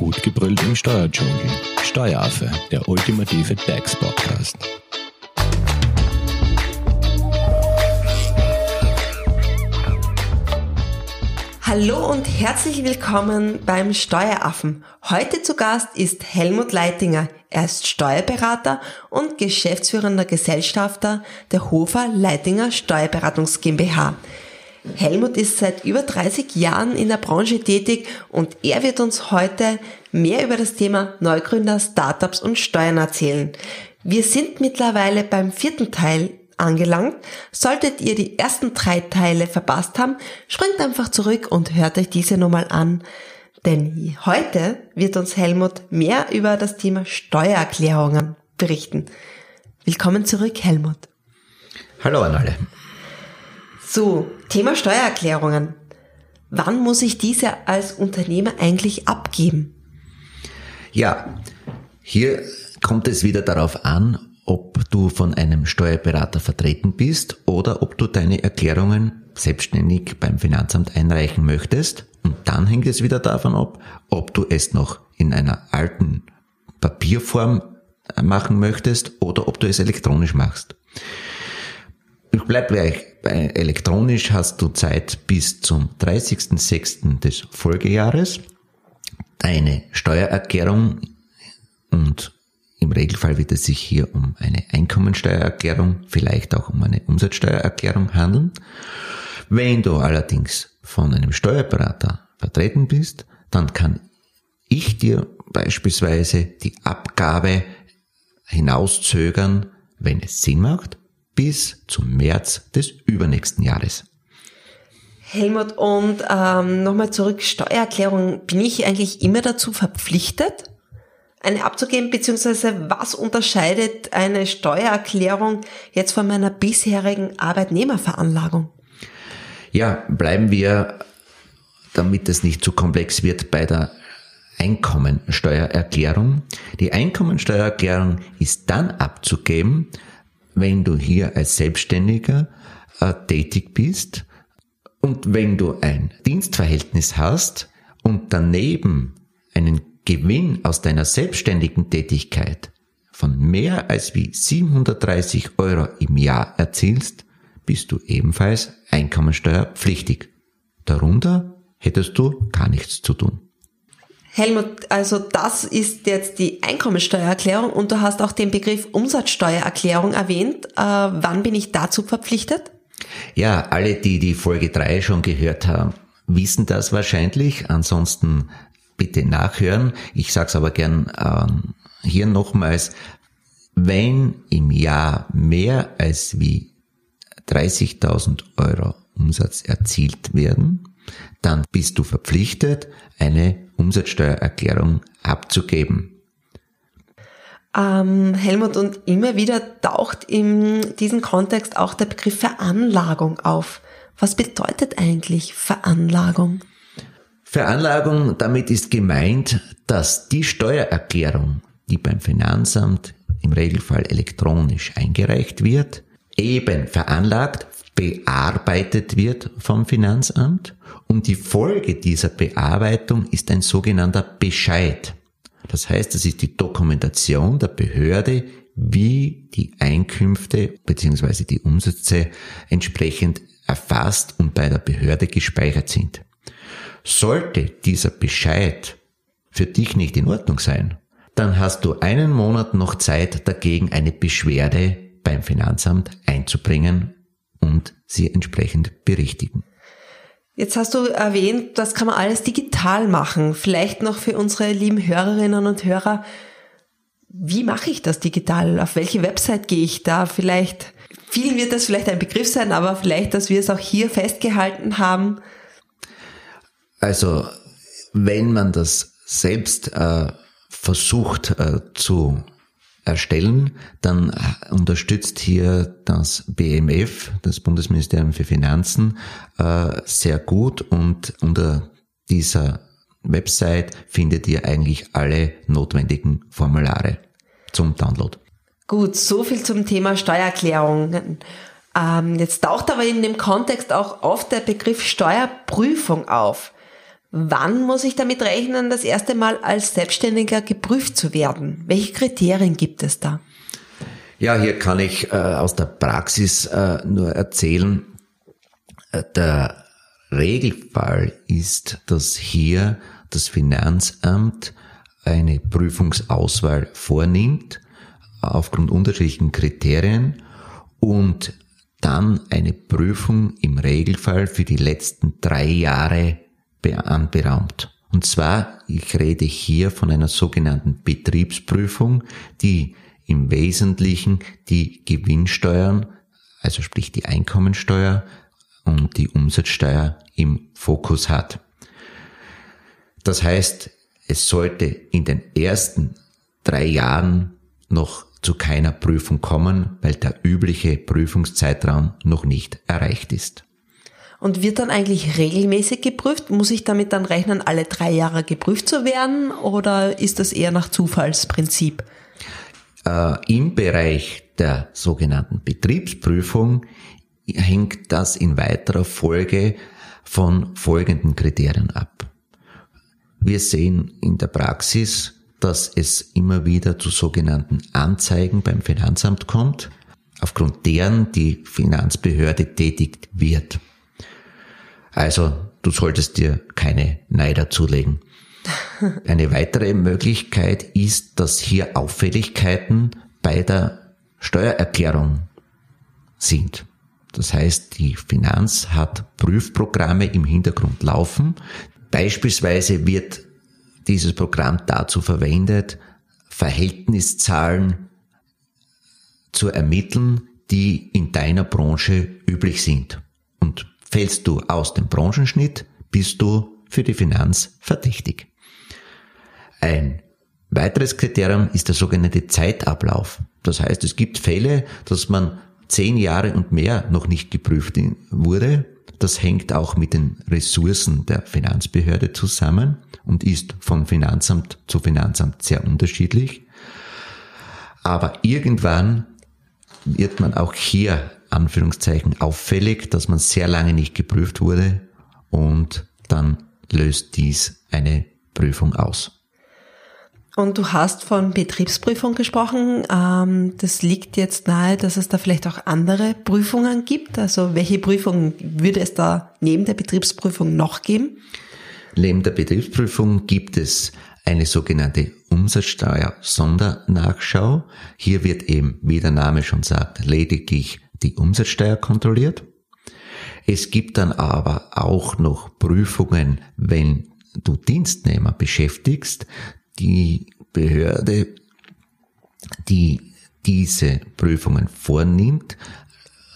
Gut gebrüllt im Steuerdschungel. Steueraffe, der ultimative DAX-Podcast. Hallo und herzlich willkommen beim Steueraffen. Heute zu Gast ist Helmut Leitinger. Er ist Steuerberater und geschäftsführender Gesellschafter der Hofer Leitinger Steuerberatungs GmbH. Helmut ist seit über 30 Jahren in der Branche tätig und er wird uns heute mehr über das Thema Neugründer, Startups und Steuern erzählen. Wir sind mittlerweile beim vierten Teil angelangt. Solltet ihr die ersten drei Teile verpasst haben, springt einfach zurück und hört euch diese nochmal an. Denn heute wird uns Helmut mehr über das Thema Steuererklärungen berichten. Willkommen zurück, Helmut. Hallo an alle. So, Thema Steuererklärungen. Wann muss ich diese als Unternehmer eigentlich abgeben? Ja, hier kommt es wieder darauf an, ob du von einem Steuerberater vertreten bist oder ob du deine Erklärungen selbstständig beim Finanzamt einreichen möchtest. Und dann hängt es wieder davon ab, ob du es noch in einer alten Papierform machen möchtest oder ob du es elektronisch machst. Ich bleib gleich elektronisch hast du Zeit bis zum 30.06. des Folgejahres deine Steuererklärung und im Regelfall wird es sich hier um eine Einkommensteuererklärung, vielleicht auch um eine Umsatzsteuererklärung handeln. Wenn du allerdings von einem Steuerberater vertreten bist, dann kann ich dir beispielsweise die Abgabe hinauszögern, wenn es Sinn macht, bis zum März des übernächsten Jahres. Helmut, und ähm, nochmal zurück, Steuererklärung, bin ich eigentlich immer dazu verpflichtet, eine abzugeben, beziehungsweise was unterscheidet eine Steuererklärung jetzt von meiner bisherigen Arbeitnehmerveranlagung? Ja, bleiben wir, damit es nicht zu komplex wird, bei der Einkommensteuererklärung. Die Einkommensteuererklärung ist dann abzugeben, wenn du hier als Selbstständiger äh, tätig bist und wenn du ein Dienstverhältnis hast und daneben einen Gewinn aus deiner selbstständigen Tätigkeit von mehr als wie 730 Euro im Jahr erzielst, bist du ebenfalls einkommensteuerpflichtig. Darunter hättest du gar nichts zu tun. Helmut, also das ist jetzt die Einkommensteuererklärung und du hast auch den Begriff Umsatzsteuererklärung erwähnt. Äh, wann bin ich dazu verpflichtet? Ja, alle, die die Folge 3 schon gehört haben, wissen das wahrscheinlich. Ansonsten bitte nachhören. Ich sage es aber gern ähm, hier nochmals. Wenn im Jahr mehr als wie 30.000 Euro Umsatz erzielt werden, dann bist du verpflichtet, eine Umsatzsteuererklärung abzugeben. Ähm, Helmut, und immer wieder taucht in diesem Kontext auch der Begriff Veranlagung auf. Was bedeutet eigentlich Veranlagung? Veranlagung, damit ist gemeint, dass die Steuererklärung, die beim Finanzamt im Regelfall elektronisch eingereicht wird, eben veranlagt, bearbeitet wird vom Finanzamt und die Folge dieser Bearbeitung ist ein sogenannter Bescheid. Das heißt, das ist die Dokumentation der Behörde, wie die Einkünfte bzw. die Umsätze entsprechend erfasst und bei der Behörde gespeichert sind. Sollte dieser Bescheid für dich nicht in Ordnung sein, dann hast du einen Monat noch Zeit dagegen eine Beschwerde beim Finanzamt einzubringen und sie entsprechend berichtigen. Jetzt hast du erwähnt, das kann man alles digital machen. Vielleicht noch für unsere lieben Hörerinnen und Hörer. Wie mache ich das digital? Auf welche Website gehe ich da? Vielleicht, vielen wird das vielleicht ein Begriff sein, aber vielleicht, dass wir es auch hier festgehalten haben. Also, wenn man das selbst äh, versucht äh, zu erstellen, dann unterstützt hier das BMF, das Bundesministerium für Finanzen, äh, sehr gut und unter dieser Website findet ihr eigentlich alle notwendigen Formulare zum Download. Gut, so viel zum Thema Steuererklärung. Ähm, jetzt taucht aber in dem Kontext auch oft der Begriff Steuerprüfung auf. Wann muss ich damit rechnen, das erste Mal als Selbstständiger geprüft zu werden? Welche Kriterien gibt es da? Ja, hier kann ich äh, aus der Praxis äh, nur erzählen, äh, der Regelfall ist, dass hier das Finanzamt eine Prüfungsauswahl vornimmt aufgrund unterschiedlichen Kriterien und dann eine Prüfung im Regelfall für die letzten drei Jahre anberaumt. Und zwar, ich rede hier von einer sogenannten Betriebsprüfung, die im Wesentlichen die Gewinnsteuern, also sprich die Einkommensteuer und die Umsatzsteuer im Fokus hat. Das heißt, es sollte in den ersten drei Jahren noch zu keiner Prüfung kommen, weil der übliche Prüfungszeitraum noch nicht erreicht ist. Und wird dann eigentlich regelmäßig geprüft? Muss ich damit dann rechnen, alle drei Jahre geprüft zu werden oder ist das eher nach Zufallsprinzip? Äh, Im Bereich der sogenannten Betriebsprüfung hängt das in weiterer Folge von folgenden Kriterien ab. Wir sehen in der Praxis, dass es immer wieder zu sogenannten Anzeigen beim Finanzamt kommt, aufgrund deren die Finanzbehörde tätigt wird. Also du solltest dir keine Neider zulegen. Eine weitere Möglichkeit ist, dass hier Auffälligkeiten bei der Steuererklärung sind. Das heißt, die Finanz hat Prüfprogramme im Hintergrund laufen. Beispielsweise wird dieses Programm dazu verwendet, Verhältniszahlen zu ermitteln, die in deiner Branche üblich sind. Und fällst du aus dem Branchenschnitt, bist du für die Finanz verdächtig. Ein weiteres Kriterium ist der sogenannte Zeitablauf. Das heißt, es gibt Fälle, dass man zehn Jahre und mehr noch nicht geprüft wurde. Das hängt auch mit den Ressourcen der Finanzbehörde zusammen und ist von Finanzamt zu Finanzamt sehr unterschiedlich. Aber irgendwann wird man auch hier Anführungszeichen auffällig, dass man sehr lange nicht geprüft wurde und dann löst dies eine Prüfung aus. Und du hast von Betriebsprüfung gesprochen. Ähm, das liegt jetzt nahe, dass es da vielleicht auch andere Prüfungen gibt. Also welche Prüfungen würde es da neben der Betriebsprüfung noch geben? Neben der Betriebsprüfung gibt es eine sogenannte Umsatzsteuer-Sondernachschau. Hier wird eben, wie der Name schon sagt, lediglich die Umsatzsteuer kontrolliert. Es gibt dann aber auch noch Prüfungen, wenn du Dienstnehmer beschäftigst, die Behörde, die diese Prüfungen vornimmt,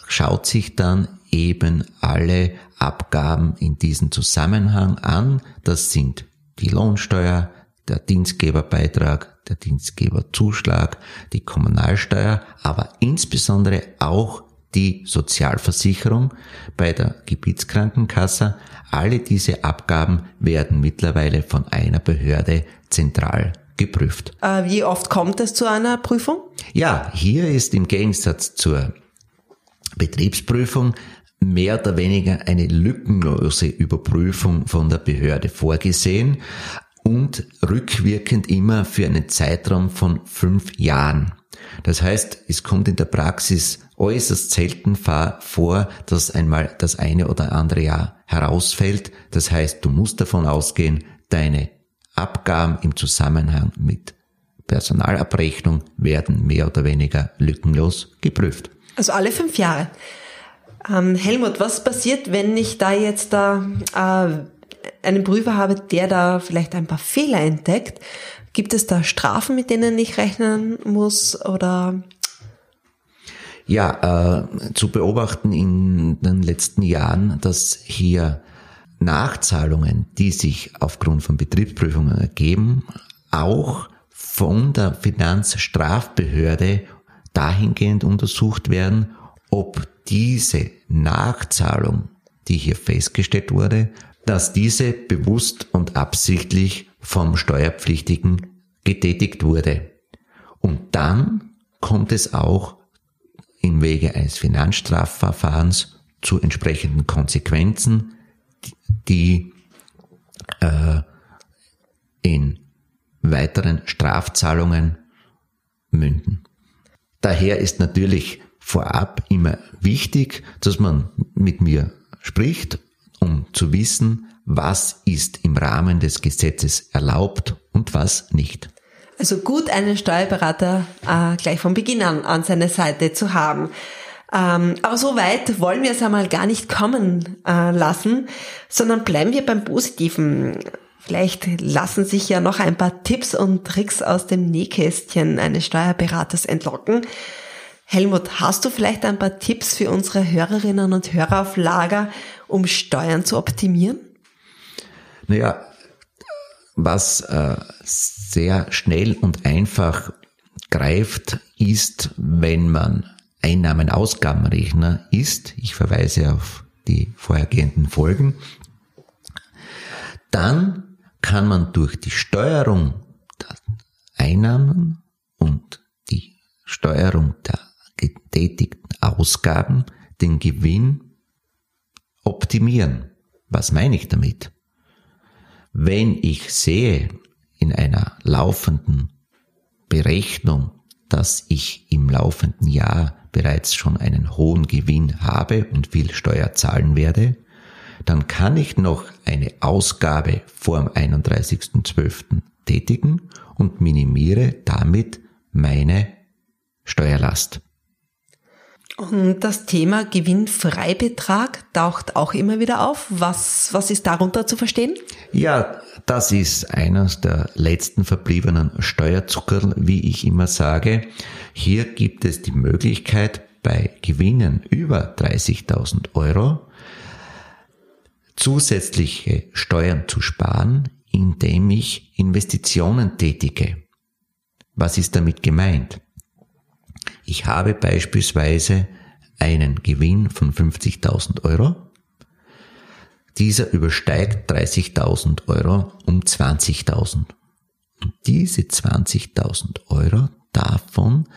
schaut sich dann eben alle Abgaben in diesem Zusammenhang an. Das sind die Lohnsteuer, der Dienstgeberbeitrag, der Dienstgeberzuschlag, die Kommunalsteuer, aber insbesondere auch die Sozialversicherung bei der Gebietskrankenkasse. Alle diese Abgaben werden mittlerweile von einer Behörde zentral geprüft. Äh, wie oft kommt es zu einer Prüfung? Ja, hier ist im Gegensatz zur Betriebsprüfung mehr oder weniger eine lückenlose Überprüfung von der Behörde vorgesehen und rückwirkend immer für einen Zeitraum von fünf Jahren. Das heißt, es kommt in der Praxis äußerst selten vor, dass einmal das eine oder andere Jahr herausfällt. Das heißt, du musst davon ausgehen, deine Abgaben im Zusammenhang mit Personalabrechnung werden mehr oder weniger lückenlos geprüft. Also alle fünf Jahre. Ähm, Helmut, was passiert, wenn ich da jetzt da äh, einen Prüfer habe, der da vielleicht ein paar Fehler entdeckt? Gibt es da Strafen, mit denen ich rechnen muss oder? Ja, äh, zu beobachten in den letzten Jahren, dass hier Nachzahlungen, die sich aufgrund von Betriebsprüfungen ergeben, auch von der Finanzstrafbehörde dahingehend untersucht werden, ob diese Nachzahlung, die hier festgestellt wurde, dass diese bewusst und absichtlich vom Steuerpflichtigen getätigt wurde. Und dann kommt es auch im Wege eines Finanzstrafverfahrens zu entsprechenden Konsequenzen, die äh, in weiteren Strafzahlungen münden. Daher ist natürlich vorab immer wichtig, dass man mit mir spricht, um zu wissen, was ist im Rahmen des Gesetzes erlaubt und was nicht. Also gut, einen Steuerberater äh, gleich von Beginn an an seiner Seite zu haben. Ähm, aber so weit wollen wir es einmal gar nicht kommen äh, lassen, sondern bleiben wir beim Positiven. Vielleicht lassen sich ja noch ein paar Tipps und Tricks aus dem Nähkästchen eines Steuerberaters entlocken. Helmut, hast du vielleicht ein paar Tipps für unsere Hörerinnen und Hörer auf Lager, um Steuern zu optimieren? Naja, was äh, sehr schnell und einfach greift, ist, wenn man Einnahmen-Ausgabenrechner ist, ich verweise auf die vorhergehenden Folgen, dann kann man durch die Steuerung der Einnahmen und die Steuerung der getätigten Ausgaben den Gewinn optimieren. Was meine ich damit? Wenn ich sehe in einer laufenden Berechnung, dass ich im laufenden Jahr bereits schon einen hohen Gewinn habe und viel Steuer zahlen werde, dann kann ich noch eine Ausgabe vor dem 31.12. tätigen und minimiere damit meine Steuerlast. Und das Thema Gewinnfreibetrag taucht auch immer wieder auf. Was, was ist darunter zu verstehen? Ja, das ist eines der letzten verbliebenen Steuerzuckerl, wie ich immer sage. Hier gibt es die Möglichkeit, bei Gewinnen über 30.000 Euro zusätzliche Steuern zu sparen, indem ich Investitionen tätige. Was ist damit gemeint? Ich habe beispielsweise einen Gewinn von 50.000 Euro. Dieser übersteigt 30.000 Euro um 20.000. Und diese 20.000 Euro davon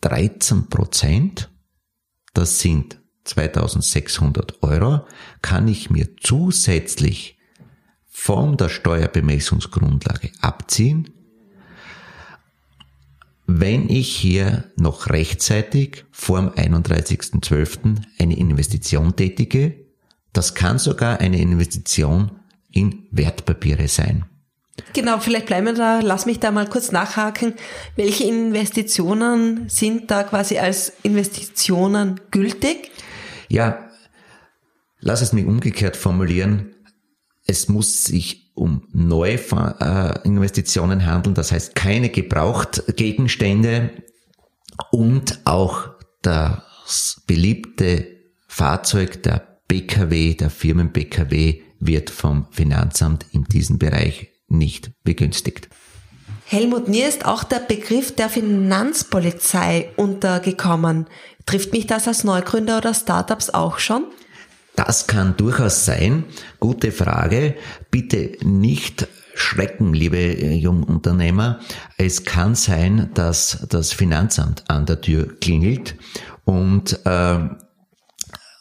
13 Prozent, das sind 2600 Euro, kann ich mir zusätzlich von der Steuerbemessungsgrundlage abziehen wenn ich hier noch rechtzeitig vor dem 31.12. eine Investition tätige, das kann sogar eine Investition in Wertpapiere sein. Genau, vielleicht bleiben wir da, lass mich da mal kurz nachhaken. Welche Investitionen sind da quasi als Investitionen gültig? Ja, lass es mich umgekehrt formulieren. Es muss sich um Neuinvestitionen handeln, das heißt keine Gebrauchtgegenstände und auch das beliebte Fahrzeug der BKW, der Firmen BKW wird vom Finanzamt in diesem Bereich nicht begünstigt. Helmut, mir ist auch der Begriff der Finanzpolizei untergekommen. Trifft mich das als Neugründer oder Startups auch schon? Das kann durchaus sein. Gute Frage. Bitte nicht schrecken, liebe äh, Jungunternehmer. Es kann sein, dass das Finanzamt an der Tür klingelt und äh,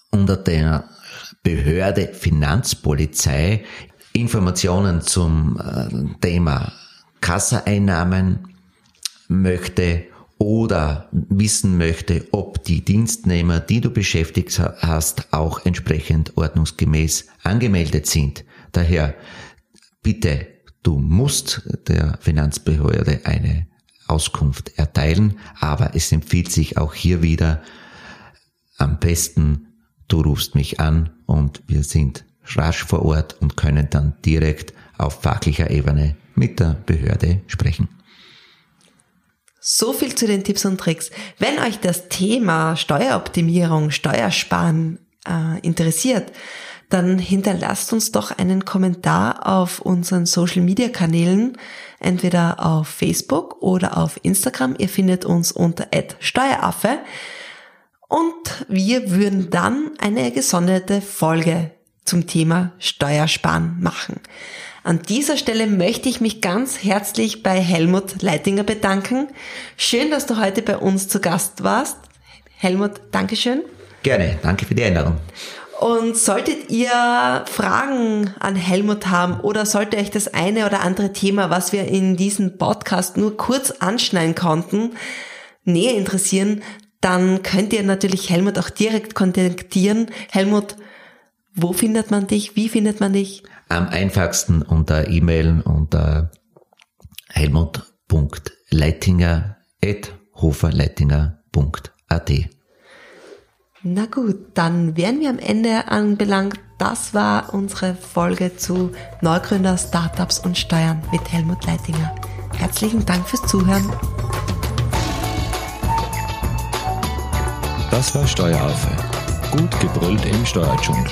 unter der Behörde Finanzpolizei Informationen zum äh, Thema Kassaeinnahmen möchte oder wissen möchte, ob die Dienstnehmer, die du beschäftigt hast, auch entsprechend ordnungsgemäß angemeldet sind. Daher bitte, du musst der Finanzbehörde eine Auskunft erteilen, aber es empfiehlt sich auch hier wieder am besten, du rufst mich an und wir sind rasch vor Ort und können dann direkt auf fachlicher Ebene mit der Behörde sprechen. So viel zu den Tipps und Tricks. Wenn euch das Thema Steueroptimierung, Steuersparen äh, interessiert, dann hinterlasst uns doch einen Kommentar auf unseren Social Media Kanälen, entweder auf Facebook oder auf Instagram. Ihr findet uns unter @steueraffe und wir würden dann eine gesonderte Folge zum Thema Steuersparen machen. An dieser Stelle möchte ich mich ganz herzlich bei Helmut Leitinger bedanken. Schön, dass du heute bei uns zu Gast warst. Helmut, Dankeschön. Gerne, danke für die Einladung. Und solltet ihr Fragen an Helmut haben oder sollte euch das eine oder andere Thema, was wir in diesem Podcast nur kurz anschneiden konnten, näher interessieren, dann könnt ihr natürlich Helmut auch direkt kontaktieren. Helmut, wo findet man dich? Wie findet man dich? Am einfachsten unter E-Mail unter helmut.leitinger.hoferleitinger.at. Na gut, dann wären wir am Ende anbelangt. Das war unsere Folge zu Neugründer, Startups und Steuern mit Helmut Leitinger. Herzlichen Dank fürs Zuhören. Das war Steueraffe. Gut gebrüllt im Steuerdschungel.